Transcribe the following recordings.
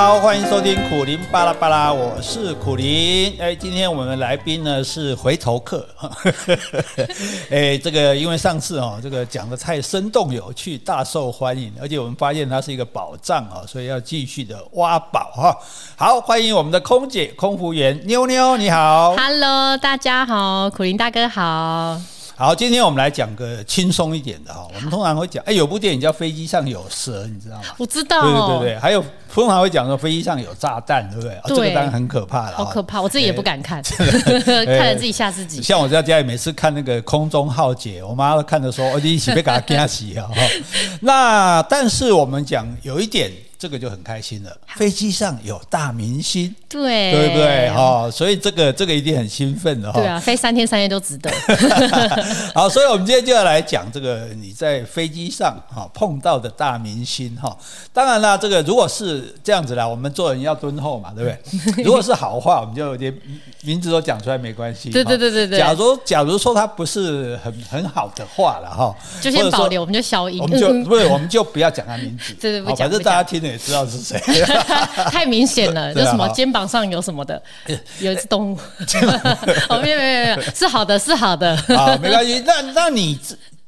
好，欢迎收听苦林巴拉巴拉，我是苦林。哎，今天我们的来宾呢是回头客。哎，这个因为上次哦，这个讲得太生动有趣，大受欢迎，而且我们发现它是一个宝藏啊，所以要继续的挖宝哈。好，欢迎我们的空姐、空服员妞妞，你好。Hello，大家好，苦林大哥好。好，今天我们来讲个轻松一点的哈。我们通常会讲，哎，有部电影叫《飞机上有蛇》，你知道吗？我知道。对对对对，还有通常会讲说飞机上有炸弹，对不对？对。这个当然很可怕了。好可怕，我自己也不敢看，看了自己吓自己。像我在家里每次看那个《空中浩劫》，我妈都看的时候，我就一起被给他惊死啊。那但是我们讲有一点。这个就很开心了。飞机上有大明星，对对不对？哈，所以这个这个一定很兴奋的哈。对啊，飞三天三夜都值得。好，所以我们今天就要来讲这个你在飞机上哈碰到的大明星哈。当然啦，这个如果是这样子啦，我们做人要敦厚嘛，对不对？如果是好话，我们就连名字都讲出来没关系。对对对对对。假如假如说他不是很很好的话了哈，就先保留，我们就消音。我们就不是，我们就不要讲他名字。对对，不讲。反正大家听了。也知道是谁，太明显了。就什么肩膀上有什么的，有一只动物。哦，没有没有没有，是好的是好的。啊，没关系。那那你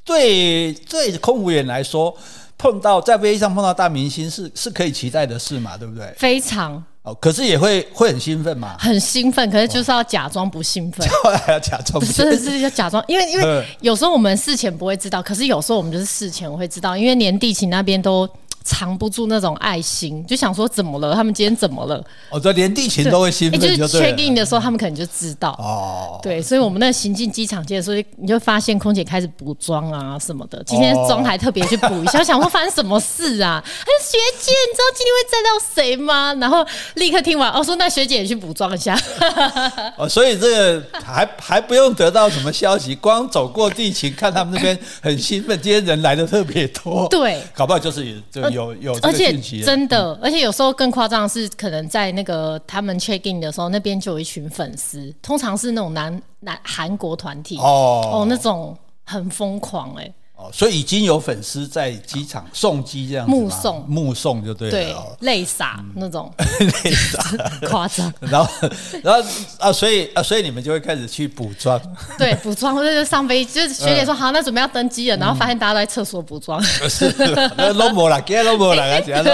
对对空服员来说，碰到在飞机上碰到大明星是是可以期待的事嘛？对不对？非常。哦，可是也会会很兴奋嘛？很兴奋，可是就是要假装不兴奋。要假装，真的是要假装，因为因为有时候我们事前不会知道，可是有时候我们就是事前会知道，因为连地勤那边都。藏不住那种爱心，就想说怎么了？他们今天怎么了？哦，对连地勤都会兴奋，就是 check in 的时候，他们可能就知道。哦，对，所以我们那行进机场间的时候，你就发现空姐开始补妆啊什么的。今天妆还特别去补一下，想说发生什么事啊？哎，学姐，你知道今天会载到谁吗？然后立刻听完，哦，说那学姐也去补妆一下。哦，所以这个还还不用得到什么消息，光走过地勤，看他们那边很兴奋，今天人来的特别多。对，搞不好就是就。有有，而且真的，而且有时候更夸张的是，可能在那个他们 check in 的时候，那边就有一群粉丝，通常是那种男男韩国团体。哦。哦，那种很疯狂哎、欸。所以已经有粉丝在机场送机这样子目送。目送就对了，对，泪洒那种，泪洒。夸张。然后然后啊，所以啊，所以你们就会开始去补妆，对，补妆或者就上飞机，就是学姐说好，那准备要登机了，然后发现大家都在厕所补妆，是，都没了，给都没了，这样子，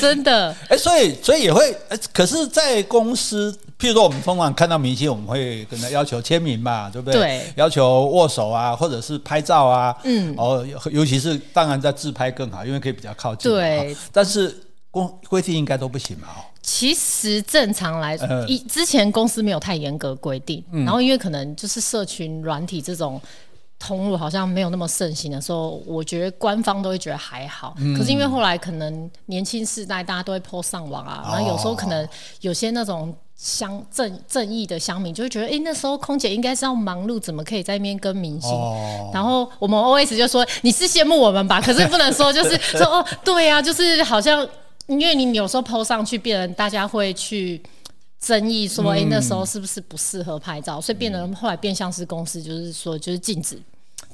真的。哎，所以所以也会，可是，在公司。譬如说，我们通常看到明星，我们会跟他要求签名嘛，对不对？对。要求握手啊，或者是拍照啊。嗯。哦，尤其是当然在自拍更好，因为可以比较靠近。对。但是公规定应该都不行嘛？哦。其实正常来说，一之前公司没有太严格规定，然后因为可能就是社群软体这种。通路好像没有那么盛行的时候，我觉得官方都会觉得还好。嗯、可是因为后来可能年轻世代大家都会 po 上网啊，然后有时候可能有些那种乡正正义的乡民就会觉得，哎、欸，那时候空姐应该是要忙碌，怎么可以在那边跟明星？哦、然后我们 OS 就说，你是羡慕我们吧？可是不能说就是说哦，对呀、啊，就是好像因为你有时候 po 上去，变成大家会去。争议说，哎、欸，那时候是不是不适合拍照？嗯、所以变得后来变相是公司，就是说，就是禁止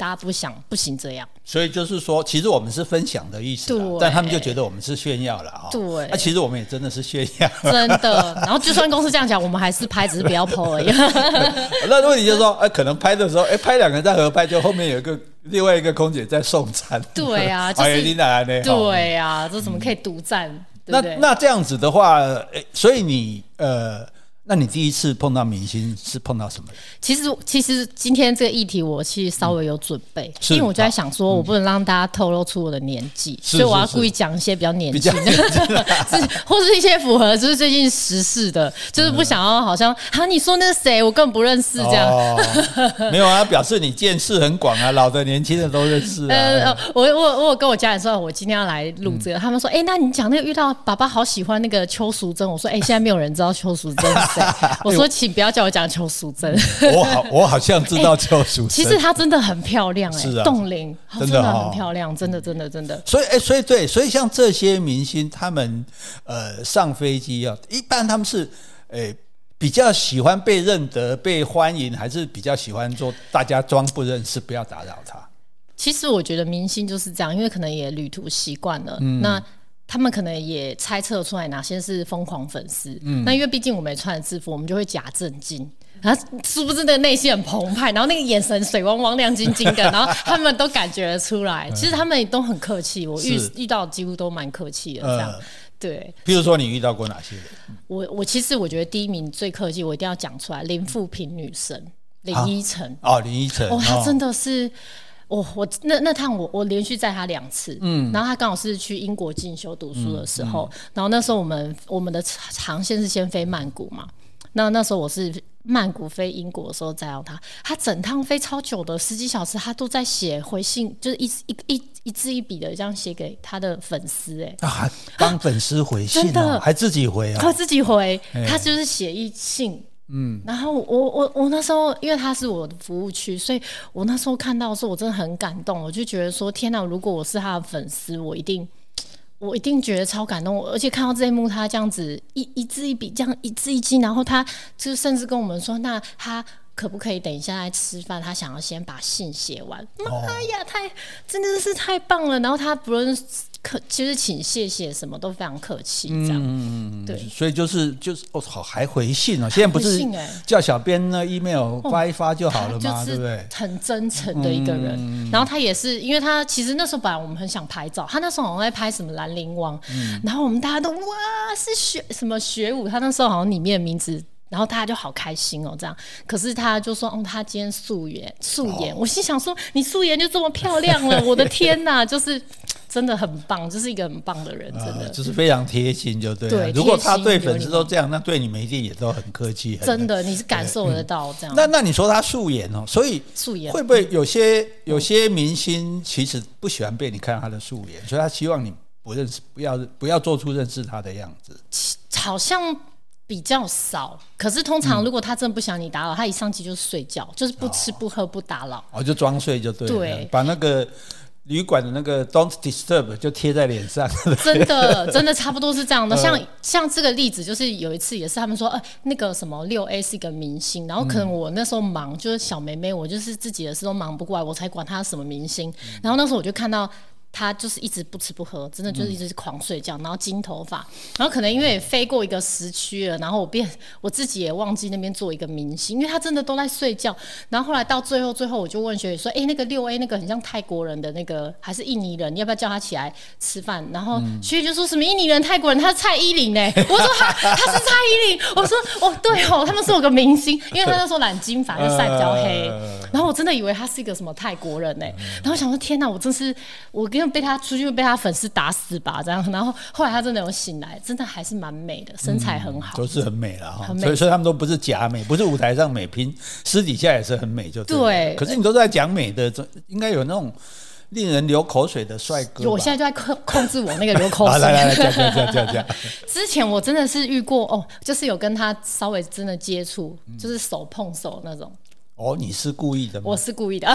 大家不想不行这样。所以就是说，其实我们是分享的意思，但他们就觉得我们是炫耀了哈。对，那、啊、其实我们也真的是炫耀，真的。然后就算公司这样讲，我们还是拍，只是不要 po 而已。那问题就是说，哎，可能拍的时候，哎，拍两个人在合拍，就后面有一个另外一个空姐在送餐。对啊，就是对啊，这怎么可以独占？嗯那那这样子的话，诶，所以你呃。那你第一次碰到明星是碰到什么？其实，其实今天这个议题我其实稍微有准备，嗯、因为我就在想说，我不能让大家透露出我的年纪，嗯、所以我要故意讲一些比较年轻的，或是一些符合就是最近时事的，就是不想要好像啊，你说那是谁，我根本不认识这样。哦、没有啊，表示你见识很广啊，老的年轻的都认识、啊。呃，我我我跟我家人说，我今天要来录这个，嗯、他们说，哎、欸，那你讲那个遇到爸爸好喜欢那个邱淑贞，我说，哎、欸，现在没有人知道邱淑贞是谁。我说，请不要叫我讲邱淑贞。我好，我好像知道邱淑贞。其实她真的很漂亮，哎，冻龄，真的很漂亮，真的，真的，真的。所以，哎，所以对，所以像这些明星，他们呃上飞机啊，一般他们是诶比较喜欢被认得、被欢迎，还是比较喜欢说大家装不认识，不要打扰他？其实我觉得明星就是这样，因为可能也旅途习惯了，那。他们可能也猜测出来哪些是疯狂粉丝。嗯，那因为毕竟我们也穿着制服，我们就会假正经。然后是不是那个内心很澎湃，然后那个眼神水汪汪、亮晶晶的，然后他们都感觉得出来。其实他们都很客气，我遇遇到几乎都蛮客气的。这样，对。比如说你遇到过哪些人？我我其实我觉得第一名最客气，我一定要讲出来，林富平女神林依晨。哦，林依晨。哦，她真的是，我我那那趟我我连续载他两次，嗯，然后他刚好是去英国进修读书的时候，然后那时候我们我们的航线是先飞曼谷嘛。那那时候我是曼谷飞英国的时候载到他，他整趟飞超久的十几小时，他都在写回信，就是一一一一字一笔的这样写给他的粉丝，哎，还帮粉丝回信，真的。还自己回啊，他自己回，他就是写一信，嗯，然后我我我那时候因为他是我的服务区，所以我那时候看到的时候我真的很感动，我就觉得说天哪，如果我是他的粉丝，我一定。我一定觉得超感动，而且看到这一幕，他这样子一一字一笔这样一字一击，然后他就甚至跟我们说，那他可不可以等一下来吃饭？他想要先把信写完。妈、哦、呀，太真的是太棒了！然后他不论客，其实请谢谢什么都非常客气，这样。嗯对，所以就是就是哦，好还回信哦。现在不是叫小编呢 email 发一发就好了吗？对不对？很真诚的一个人。嗯、然后他也是，因为他其实那时候本来我们很想拍照，他那时候好像在拍什么兰陵王，嗯、然后我们大家都哇是学什么学舞，他那时候好像里面的名字。然后大家就好开心哦，这样。可是他就说，哦，他今天素颜，素颜。哦、我心想说，你素颜就这么漂亮了，我的天哪，就是真的很棒，就是一个很棒的人，真的。呃、就是非常贴心，就对。对，如果他对粉丝都这样，那对你们一定也都很客气。真的，你是感受得到这样。嗯、那那你说他素颜哦，所以素颜会不会有些有些明星其实不喜欢被你看到他的素颜，所以他希望你不认识，不要不要做出认识他的样子。好像。比较少，可是通常如果他真的不想你打扰，嗯、他一上机就睡觉，就是不吃不喝不打扰，哦，就装睡就对了，对，把那个旅馆的那个 Don't Disturb 就贴在脸上，真的 真的差不多是这样的。像像这个例子，就是有一次也是他们说，呃，那个什么六 A 是一个明星，然后可能我那时候忙，就是小妹妹，我就是自己的事都忙不过来，我才管他什么明星。然后那时候我就看到。他就是一直不吃不喝，真的就是一直狂睡觉，然后金头发，然后可能因为也飞过一个时区了，然后我变我自己也忘记那边做一个明星，因为他真的都在睡觉。然后后来到最后最后，我就问学姐说：“哎、欸，那个六 A 那个很像泰国人的那个，还是印尼人？你要不要叫他起来吃饭？”然后学姐就说什么印尼人、泰国人，他是蔡依林呢？我说他他是蔡依林，我说哦对哦，他们是有个明星，因为他那时候染金发，就晒比较黑。然后我真的以为他是一个什么泰国人呢？然后想说天哪，我真是我跟。被他出去被他粉丝打死吧，这样，然后后来他真的有醒来，真的还是蛮美的，身材很好，都是很美了哈。所以所以他们都不是假美，不是舞台上美拼，私底下也是很美，就对。对。可是你都在讲美的，这应该有那种令人流口水的帅哥。我现在就在控控制我那个流口水。来来来，讲讲讲讲讲。之前我真的是遇过哦，就是有跟他稍微真的接触，就是手碰手那种。哦，你是故意的吗？我是故意的。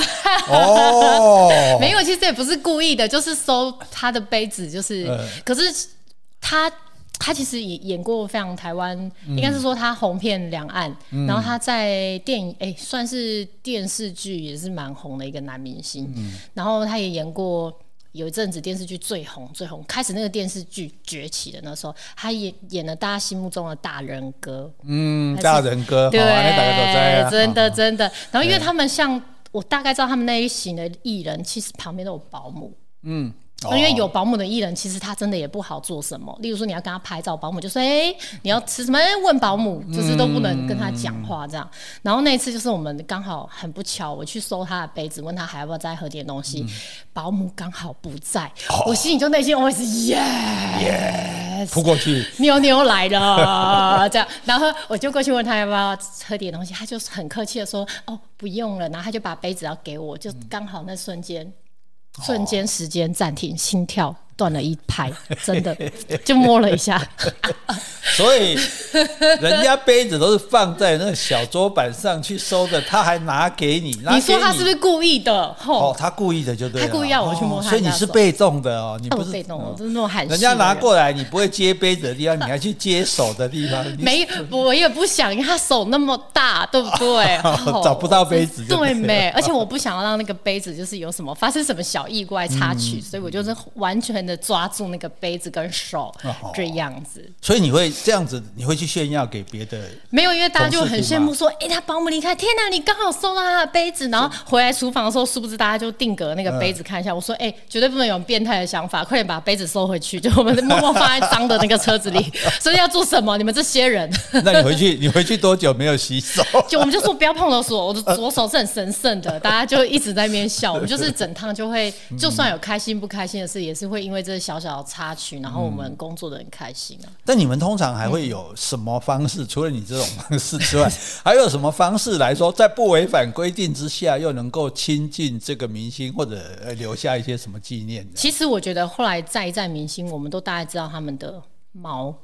哦，没有，其实也不是故意的，就是收他的杯子，就是。嗯、可是他他其实也演过非常台湾，嗯、应该是说他红遍两岸。嗯、然后他在电影，哎、欸，算是电视剧也是蛮红的一个男明星。嗯、然后他也演过。有一阵子电视剧最红最红，开始那个电视剧崛起的那时候，他演演了大家心目中的大人哥，嗯，大人哥，对，哦、真的真的。然后因为他们像我大概知道他们那一型的艺人，其实旁边都有保姆，嗯。因为有保姆的艺人，其实他真的也不好做什么。例如说，你要跟他拍照，保姆就说：“哎、欸，你要吃什么？”问保姆，就是都不能跟他讲话这样。嗯、然后那一次就是我们刚好很不巧，我去收他的杯子，问他还要不要再喝点东西，嗯、保姆刚好不在，哦、我心里就内心我是 yes yes，扑过去，妞妞来了这样。然后我就过去问他要不要喝点东西，他就很客气的说：“哦，不用了。”然后他就把杯子要给我，就刚好那瞬间。瞬间时间暂停，心跳。断了一拍，真的就摸了一下。所以人家杯子都是放在那个小桌板上去收的，他还拿给你。你说他是不是故意的？哦，他故意的就对了。他故意要我去摸他，所以你是被动的哦，你不是被动，我是那种喊。人家拿过来，你不会接杯子的地方，你还去 接手的地方。没，我也不想，因为他手那么大，对不对？找不到杯子，对没？而且我不想要让那个杯子就是有什么发生什么小意外插曲，所以我就是完全的抓住那个杯子跟手，哦、这样子。所以你会这样子，你会去炫耀给别的？没有，因为大家就很羡慕说，哎，他保姆离开，天哪，你刚好收到他的杯子，然后回来厨房的时候，殊不知大家就定格那个杯子看一下。嗯、我说，哎，绝对不能有变态的想法，快点把杯子收回去，就我们默默放在脏的那个车子里。所以要做什么？你们这些人？那你回去，你回去多久没有洗手？就我们就说不要碰我的手，我的左手是很神圣的。大家就一直在那边笑，我们就是整趟就会，就算有开心不开心的事，也是会因为这小小的插曲，然后我们工作的很开心啊。但你们通常还会有什么方式？除了你这种方式之外，还有什么方式来说，在不违反规定之下，又能够亲近这个明星，或者留下一些什么纪念？其实我觉得后来再一在明星，我们都大概知道他们的毛。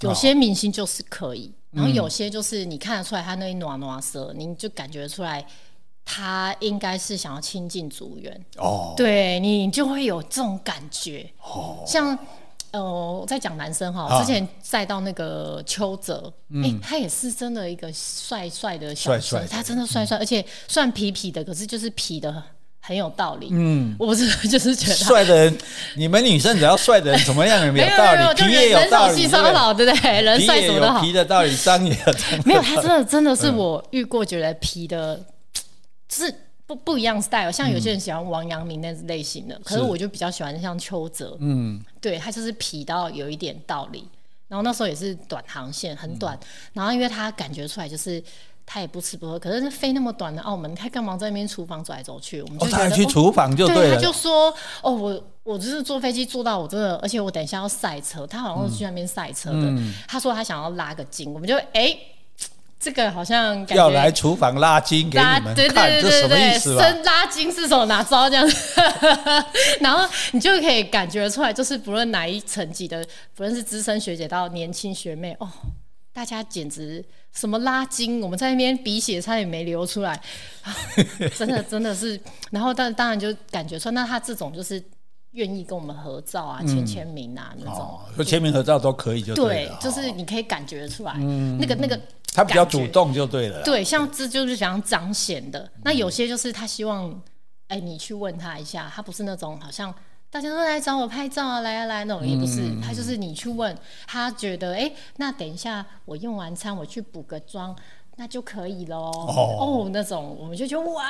有些明星就是可以，然后有些就是你看得出来他那一暖暖色，你就感觉出来他应该是想要亲近组员哦，对你就会有这种感觉。哦。像呃，我在讲男生哈，之前再到那个邱泽，哎，他也是真的一个帅帅的小帅，他真的帅帅，而且算痞痞的，可是就是痞的。很有道理，嗯，我不是就是觉得帅的人，你们女生只要帅的人怎么样也没有道理，皮也有道理，对不对？人帅什么都好，皮的道理，脏也有道理。没有，他真的真的是我遇过觉得皮的，是不不一样 style。像有些人喜欢王阳明那类型的，可是我就比较喜欢像邱泽，嗯，对他就是皮到有一点道理。然后那时候也是短航线，很短，然后因为他感觉出来就是。他也不吃不喝，可是飞那么短的澳门，他干嘛在那边厨房走来走去？我们就觉得、哦、他去厨房就对他就说：“哦，我我就是坐飞机坐到我真的，而且我等一下要赛车，他好像是去那边赛车的。嗯”他说他想要拉个筋，我们就哎、欸，这个好像要来厨房拉筋给你们看，这什么意思？伸拉筋是什么？哪招这样子？然后你就可以感觉出来，就是不论哪一层级的，不论是资深学姐到年轻学妹，哦。大家简直什么拉筋，我们在那边鼻血差点没流出来，真的真的是。然后但当然就感觉说，那他这种就是愿意跟我们合照啊、签签、嗯、名啊那种，说签、哦、名合照都可以就对就是你可以感觉出来，嗯、那个那个他比较主动就对了。对，像这就是想彰显的。那有些就是他希望，哎，你去问他一下，他不是那种好像。大家都来找我拍照啊，来啊来，那种也不是，他就是你去问他觉得，哎，那等一下我用完餐我去补个妆。那就可以喽。哦，哦，那种我们就觉得哇，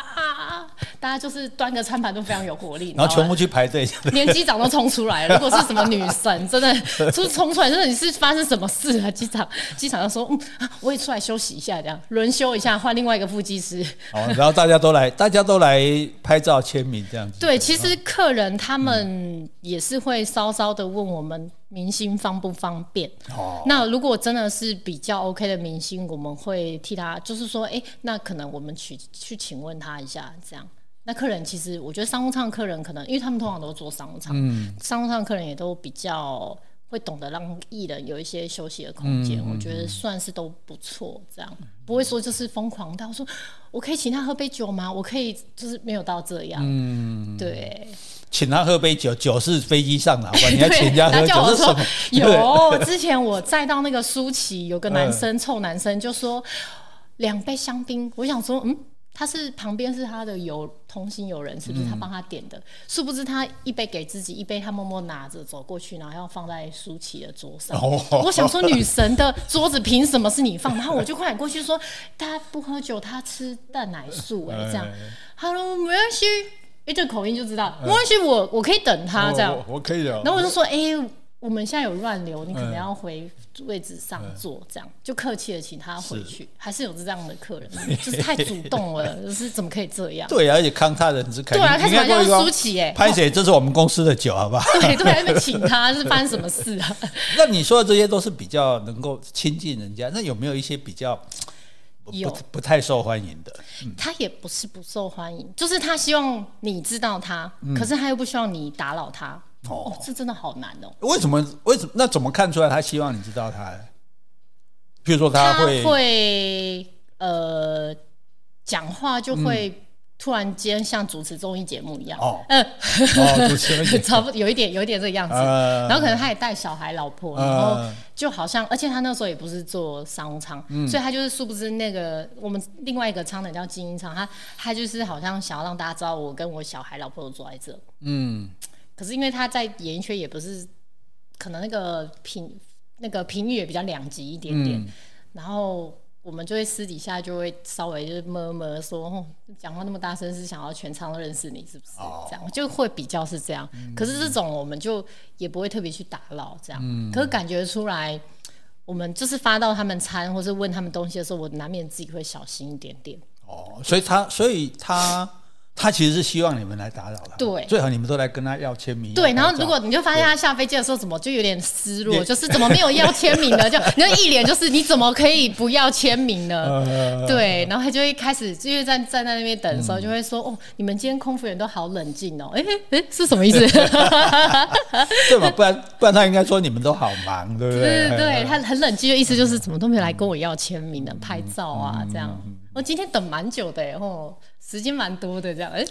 大家就是端个餐盘都非常有活力，然后全部去排队，连机长都冲出来了。如果是什么女神，真的就是冲出来，真的你是发生什么事啊？机场机场就说，嗯，我也出来休息一下，这样轮休一下，换另外一个副机师。哦，然后大家都来，大家都来拍照签名这样子。对，其实客人他们也是会稍稍的问我们。明星方不方便？哦，那如果真的是比较 OK 的明星，我们会替他，就是说，哎、欸，那可能我们去去请问他一下，这样。那客人其实，我觉得商务舱客人可能，因为他们通常都做商务舱，嗯，商务舱客人也都比较会懂得让艺人有一些休息的空间，我觉得算是都不错，这样不会说就是疯狂到说，我可以请他喝杯酒吗？我可以就是没有到这样，嗯，对。请他喝杯酒，酒是飞机上拿，你要请人家喝酒是什么？有，之前我载到那个舒淇，有个男生，臭男生就说两杯香槟。我想说，嗯，他是旁边是他的友同行友人，是不是他帮他点的？殊不知他一杯给自己，一杯他默默拿着走过去，然后要放在舒淇的桌上。我想说，女神的桌子凭什么是你放？然后我就快点过去说，他不喝酒，他吃蛋奶素，哎，这样。哈喽，没关系。哎，这口音就知道，没关系，我我可以等他这样，我可以的。然后我就说，哎，我们现在有乱流，你可能要回位置上坐，这样就客气的请他回去。还是有这样的客人，就是太主动了，就是怎么可以这样？对，而且康他人是开，对啊，开什么叫舒淇？哎，拍姐？这是我们公司的酒，好不好？对 对，还没请他，是发生什么事啊？那你说的这些都是比较能够亲近人家，那有没有一些比较？有不，不太受欢迎的，嗯、他也不是不受欢迎，就是他希望你知道他，嗯、可是他又不希望你打扰他。哦，这真的好难哦。为什么？为什么？那怎么看出来他希望你知道他？譬如说他会，他会呃，讲话就会。嗯突然间像主持综艺节目一样，哦，嗯，主持 差不多有一点，有一点这个样子。然后可能他也带小孩、老婆，然后就好像，而且他那时候也不是做商务舱，所以他就是殊不知那个我们另外一个舱的叫精英舱，他他就是好像想要让大家知道我跟我小孩、老婆都坐在这。嗯，可是因为他在演艺圈也不是，可能那个评那个评语也比较两极一点点，嗯、然后我们就会私底下就会稍微就是摸摸说，讲话那么大声是想要全场都认识你是不是？哦、这样就会比较是这样。嗯、可是这种我们就也不会特别去打扰这样，嗯、可是感觉出来。我们就是发到他们餐，或是问他们东西的时候，我难免自己会小心一点点。哦，所以他，所以他。他其实是希望你们来打扰他，对，最好你们都来跟他要签名。对，然后如果你就发现他下飞机的时候怎么就有点失落，就是怎么没有要签名呢？就 你就一脸就是你怎么可以不要签名呢？对，然后他就会开始，因为在站在那边等的时候，就会说：“哦，你们今天空服员都好冷静哦。”哎哎，是什么意思？对嘛？不然不然他应该说你们都好忙，对不对？对对，他很冷静的意思就是怎么都没有来跟我要签名的、拍照啊这样。我今天等蛮久的哦。时间蛮多的，这样，哎，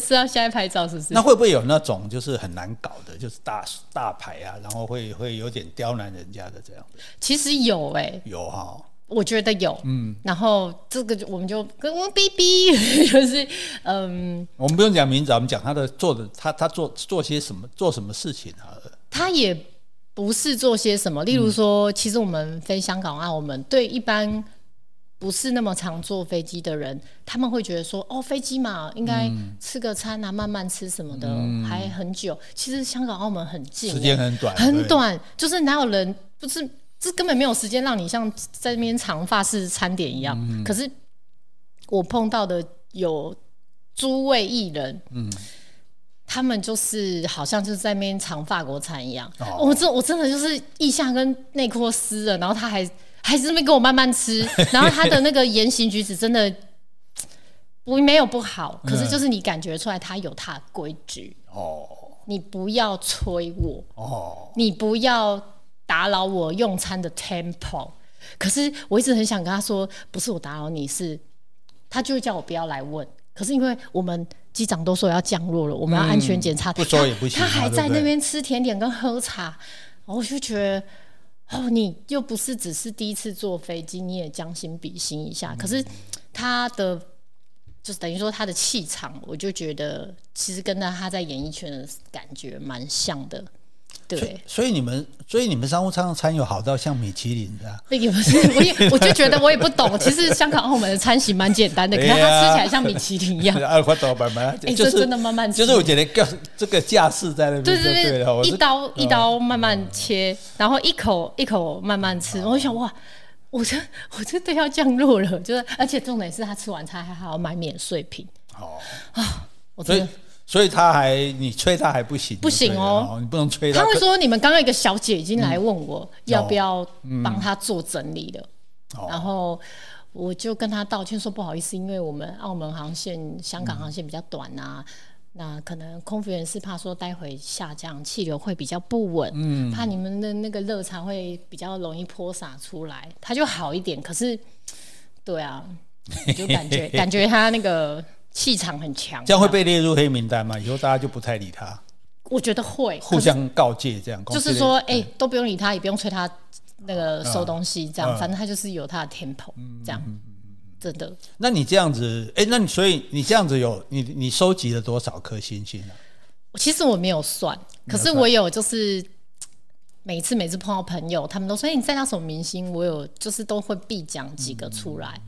是要现在拍照，是不是？那会不会有那种就是很难搞的，就是大大牌啊，然后会会有点刁难人家的这样子？其实有哎、欸，有哈，我觉得有，嗯，然后这个我们就跟我们哔哔，就是嗯，我们不用讲名字，我们讲他的做的，他他做做些什么，做什么事情啊？他也不是做些什么，例如说，嗯、其实我们飞香港啊，我们对一般。不是那么常坐飞机的人，他们会觉得说：“哦，飞机嘛，应该吃个餐啊，嗯、慢慢吃什么的，嗯、还很久。”其实香港、澳门很近，时间很短，很短，就是哪有人不是这根本没有时间让你像在那边长发式餐点一样。嗯、可是我碰到的有诸位艺人，嗯，他们就是好像就是在那边尝法国餐一样。哦，我真我真的就是腋下跟内裤湿了，然后他还。还是没给我慢慢吃，然后他的那个言行举止真的不没有不好，可是就是你感觉出来他有他的规矩哦。你不要催我哦，你不要打扰我用餐的 tempo。可是我一直很想跟他说，不是我打扰你，是他就叫我不要来问。可是因为我们机长都说要降落了，我们要安全检查，不说也不行。他还在那边吃甜点跟喝茶，我就觉得。哦，你又不是只是第一次坐飞机，你也将心比心一下。嗯、可是他的就是等于说他的气场，我就觉得其实跟他他在演艺圈的感觉蛮像的。对，所以，你们，所以你们商务舱的餐有好到像米其林的？那也不是，我也 我就觉得我也不懂。其实香港澳门的餐型蛮简单的，可是它吃起来像米其林一样。二块多慢慢，哎，这真的慢慢吃。就是我觉得个这个架势在那边，对对对，一刀一刀慢慢切，然后一口一口慢慢吃。我想哇，我这我这都要降落了，就是而且重点是他吃完菜还还要买免税品。哦啊，我真的。所以他还你催他还不行，不行哦，你不能催他。他会说：“你们刚刚一个小姐已经来问我要不要帮他做整理了，然后我就跟他道歉说不好意思，因为我们澳门航线、香港航线比较短啊，那可能空服员是怕说待会下降气流会比较不稳，嗯，怕你们的那个热茶会比较容易泼洒出来，他就好一点。可是，对啊，就感觉感觉他那个。”气场很强，这样会被列入黑名单吗？以后大家就不太理他。我觉得会互相告诫这样，就是说，哎，都不用理他，也不用催他那个收东西，这样，反正他就是有他的 tempo，这样，真的。那你这样子，哎，那你所以你这样子有你你收集了多少颗星星呢？其实我没有算，可是我有就是每次每次碰到朋友，他们都说，哎，你在那什么明星？我有就是都会必讲几个出来，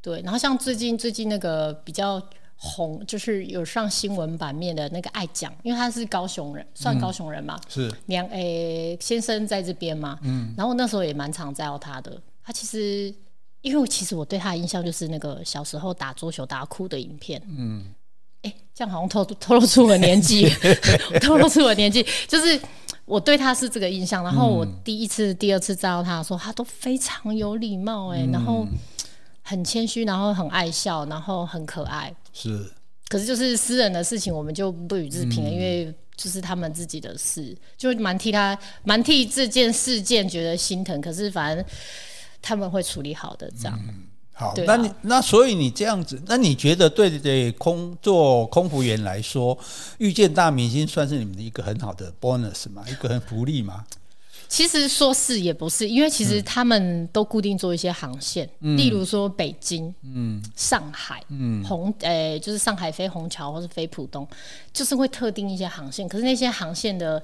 对。然后像最近最近那个比较。红就是有上新闻版面的那个爱讲，因为他是高雄人，算高雄人嘛，嗯、是娘诶、欸、先生在这边嘛，嗯，然后那时候也蛮常在到他的。他其实，因为我其实我对他的印象就是那个小时候打桌球打哭的影片，嗯，哎、欸，这样好像透透露出我年纪，透露出我 年纪，就是我对他是这个印象。然后我第一次、第二次见到他的时候，他都非常有礼貌、欸，哎、嗯，然后。很谦虚，然后很爱笑，然后很可爱。是，可是就是私人的事情，我们就不予置评了，嗯、因为就是他们自己的事，就蛮替他，蛮替这件事件觉得心疼。可是反正他们会处理好的，这样。嗯、好，啊、那你那所以你这样子，那你觉得对对空做空服员来说，遇见大明星算是你们的一个很好的 bonus 吗？一个很福利吗？其实说是也不是，因为其实他们都固定做一些航线，嗯、例如说北京、嗯、上海、嗯、虹，诶、欸，就是上海飞虹桥或是飞浦东，就是会特定一些航线。可是那些航线的，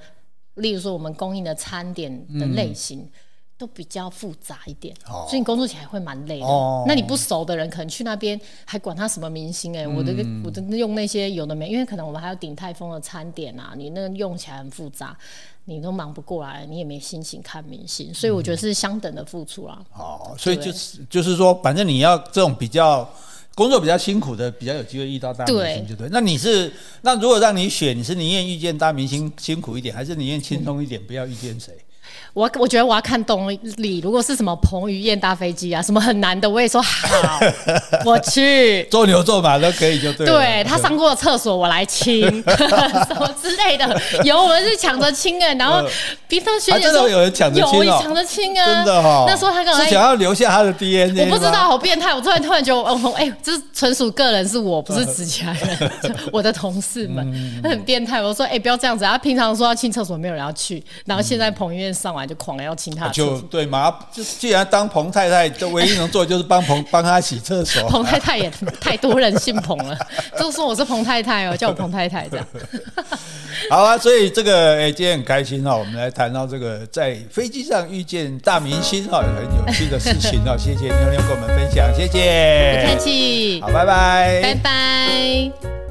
例如说我们供应的餐点的类型。嗯都比较复杂一点，哦、所以你工作起来会蛮累的。哦、那你不熟的人，可能去那边还管他什么明星哎、欸，嗯、我的我的用那些有的没，因为可能我们还有鼎泰丰的餐点啊，你那个用起来很复杂，你都忙不过来，你也没心情看明星，所以我觉得是相等的付出啊。哦，所以就是就是说，反正你要这种比较工作比较辛苦的，比较有机会遇到大明星，就对。对那你是那如果让你选，你是宁愿遇见大明星辛苦一点，还是宁愿轻松一点，不要遇见谁？我我觉得我要看动力，如果是什么彭于晏搭飞机啊，什么很难的，我也说好，我去做牛做马都可以，就对。对他上过厕所，我来亲，什么之类的。有我们是抢着亲哎，然后冰霜学姐说真的有人抢着亲有抢着亲啊，真的哈。那时候他刚刚是想要留下他的 DNA，我不知道，好变态。我突然突然觉得，哦，哎，这是纯属个人，是我不是指其他人，我的同事们很变态。我说，哎，不要这样子。他平常说要亲厕所，没有人要去，然后现在彭于晏上完。就狂了要亲他，就对嘛？就既然当彭太太，就唯一能做的就是帮彭帮他洗厕所。彭太太也太多人姓彭了，都说我是彭太太哦，叫我彭太太这样。好啊，所以这个哎、欸，今天很开心哈，我们来谈到这个在飞机上遇见大明星哈，很有趣的事情哦。谢谢妞妞跟我们分享，谢谢，不客气。好，拜拜，拜拜。